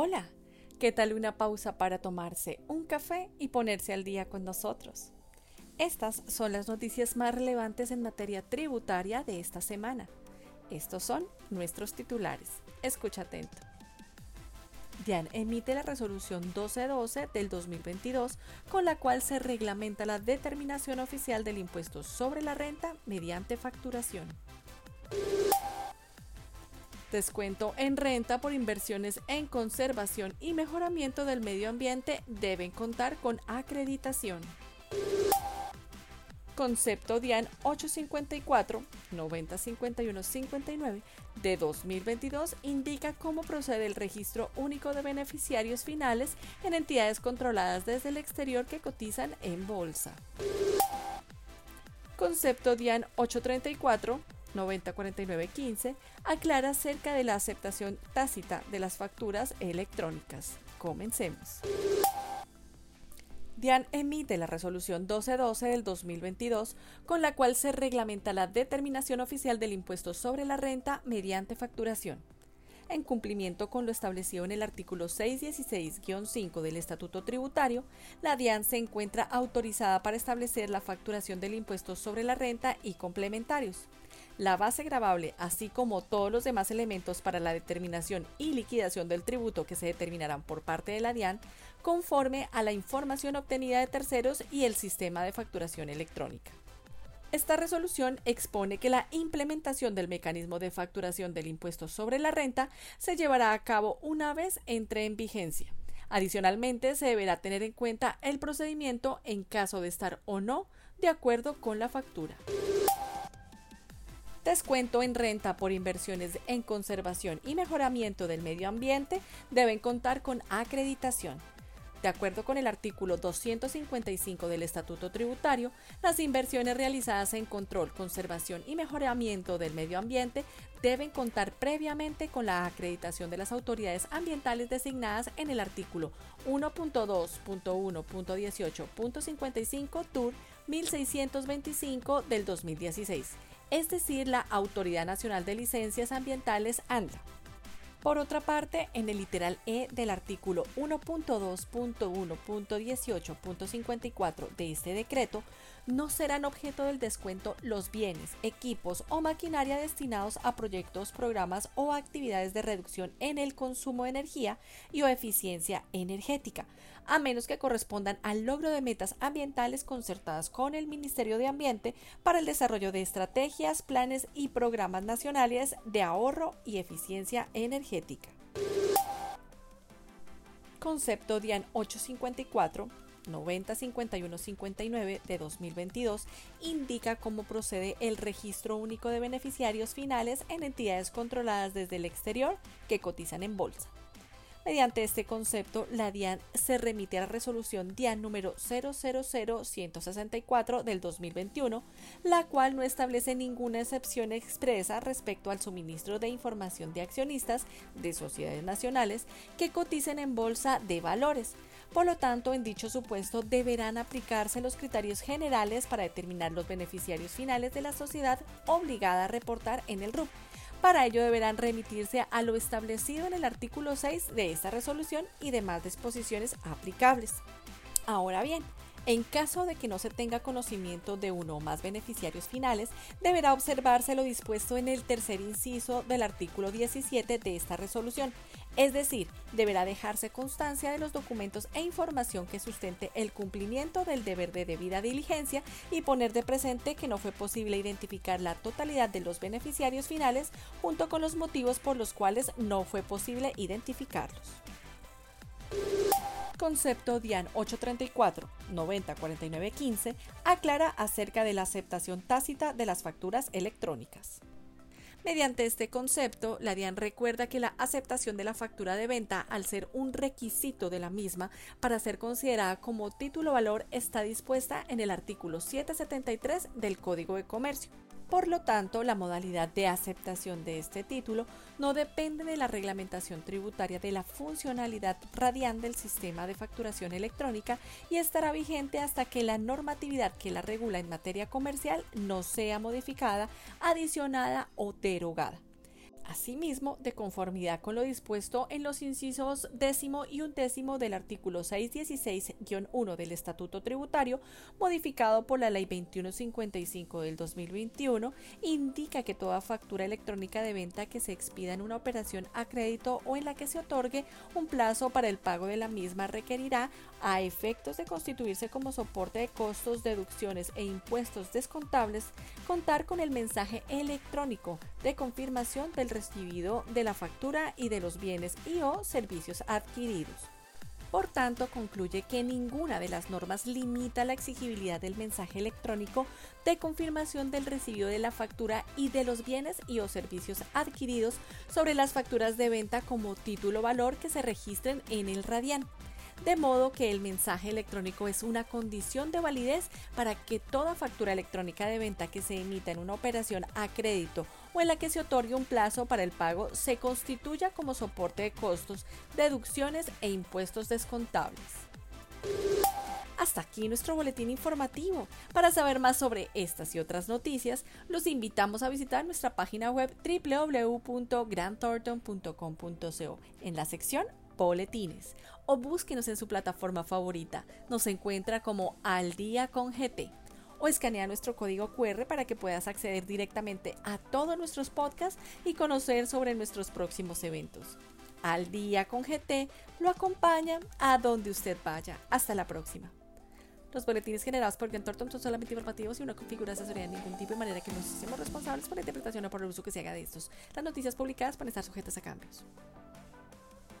Hola, ¿qué tal una pausa para tomarse un café y ponerse al día con nosotros? Estas son las noticias más relevantes en materia tributaria de esta semana. Estos son nuestros titulares. Escucha atento. DIAN emite la resolución 1212 del 2022 con la cual se reglamenta la determinación oficial del impuesto sobre la renta mediante facturación. Descuento en renta por inversiones en conservación y mejoramiento del medio ambiente deben contar con acreditación. Concepto DIAN 854 905159 de 2022 indica cómo procede el registro único de beneficiarios finales en entidades controladas desde el exterior que cotizan en bolsa. Concepto DIAN 834 904915 aclara acerca de la aceptación tácita de las facturas electrónicas. Comencemos. DIAN emite la resolución 1212 del 2022 con la cual se reglamenta la determinación oficial del impuesto sobre la renta mediante facturación. En cumplimiento con lo establecido en el artículo 616-5 del Estatuto Tributario, la DIAN se encuentra autorizada para establecer la facturación del impuesto sobre la renta y complementarios la base grabable, así como todos los demás elementos para la determinación y liquidación del tributo que se determinarán por parte de la DIAN, conforme a la información obtenida de terceros y el sistema de facturación electrónica. Esta resolución expone que la implementación del mecanismo de facturación del impuesto sobre la renta se llevará a cabo una vez entre en vigencia. Adicionalmente, se deberá tener en cuenta el procedimiento en caso de estar o no de acuerdo con la factura. Descuento en renta por inversiones en conservación y mejoramiento del medio ambiente deben contar con acreditación. De acuerdo con el artículo 255 del Estatuto Tributario, las inversiones realizadas en control, conservación y mejoramiento del medio ambiente deben contar previamente con la acreditación de las autoridades ambientales designadas en el artículo 1.2.1.18.55 TUR 1625 del 2016 es decir, la Autoridad Nacional de Licencias Ambientales ANDA. Por otra parte, en el literal E del artículo 1.2.1.18.54 de este decreto, no serán objeto del descuento los bienes, equipos o maquinaria destinados a proyectos, programas o actividades de reducción en el consumo de energía y o eficiencia energética, a menos que correspondan al logro de metas ambientales concertadas con el Ministerio de Ambiente para el desarrollo de estrategias, planes y programas nacionales de ahorro y eficiencia energética. Concepto DIAN 854 905159 de 2022 indica cómo procede el registro único de beneficiarios finales en entidades controladas desde el exterior que cotizan en bolsa. Mediante este concepto, la DIAN se remite a la resolución DIAN número 000164 del 2021, la cual no establece ninguna excepción expresa respecto al suministro de información de accionistas de sociedades nacionales que coticen en bolsa de valores. Por lo tanto, en dicho supuesto deberán aplicarse los criterios generales para determinar los beneficiarios finales de la sociedad obligada a reportar en el RUP para ello deberán remitirse a lo establecido en el artículo 6 de esta resolución y demás disposiciones aplicables. Ahora bien, en caso de que no se tenga conocimiento de uno o más beneficiarios finales, deberá observarse lo dispuesto en el tercer inciso del artículo 17 de esta resolución, es decir, deberá dejarse constancia de los documentos e información que sustente el cumplimiento del deber de debida diligencia y poner de presente que no fue posible identificar la totalidad de los beneficiarios finales junto con los motivos por los cuales no fue posible identificarlos. Concepto DIAN 834 904915 aclara acerca de la aceptación tácita de las facturas electrónicas. Mediante este concepto, la DIAN recuerda que la aceptación de la factura de venta, al ser un requisito de la misma para ser considerada como título valor, está dispuesta en el artículo 773 del Código de Comercio. Por lo tanto, la modalidad de aceptación de este título no depende de la reglamentación tributaria de la funcionalidad radial del sistema de facturación electrónica y estará vigente hasta que la normatividad que la regula en materia comercial no sea modificada, adicionada o derogada. Asimismo, de conformidad con lo dispuesto en los incisos décimo y undécimo del artículo 616-1 del Estatuto Tributario, modificado por la Ley 2155 del 2021, indica que toda factura electrónica de venta que se expida en una operación a crédito o en la que se otorgue un plazo para el pago de la misma requerirá, a efectos de constituirse como soporte de costos, deducciones e impuestos descontables, contar con el mensaje electrónico de confirmación del recibido de la factura y de los bienes y o servicios adquiridos. Por tanto, concluye que ninguna de las normas limita la exigibilidad del mensaje electrónico de confirmación del recibido de la factura y de los bienes y o servicios adquiridos sobre las facturas de venta como título valor que se registren en el Radian de modo que el mensaje electrónico es una condición de validez para que toda factura electrónica de venta que se emita en una operación a crédito o en la que se otorgue un plazo para el pago se constituya como soporte de costos, deducciones e impuestos descontables. Hasta aquí nuestro boletín informativo. Para saber más sobre estas y otras noticias, los invitamos a visitar nuestra página web www.grandthornton.com.co en la sección boletines o búsquenos en su plataforma favorita. Nos encuentra como Al Día con GT o escanea nuestro código QR para que puedas acceder directamente a todos nuestros podcasts y conocer sobre nuestros próximos eventos. Al Día con GT lo acompaña a donde usted vaya. Hasta la próxima. Los boletines generados por Grant son solamente informativos y no configura asesoría de ningún tipo de manera que nos hacemos responsables por la interpretación o por el uso que se haga de estos. Las noticias publicadas pueden estar sujetas a cambios.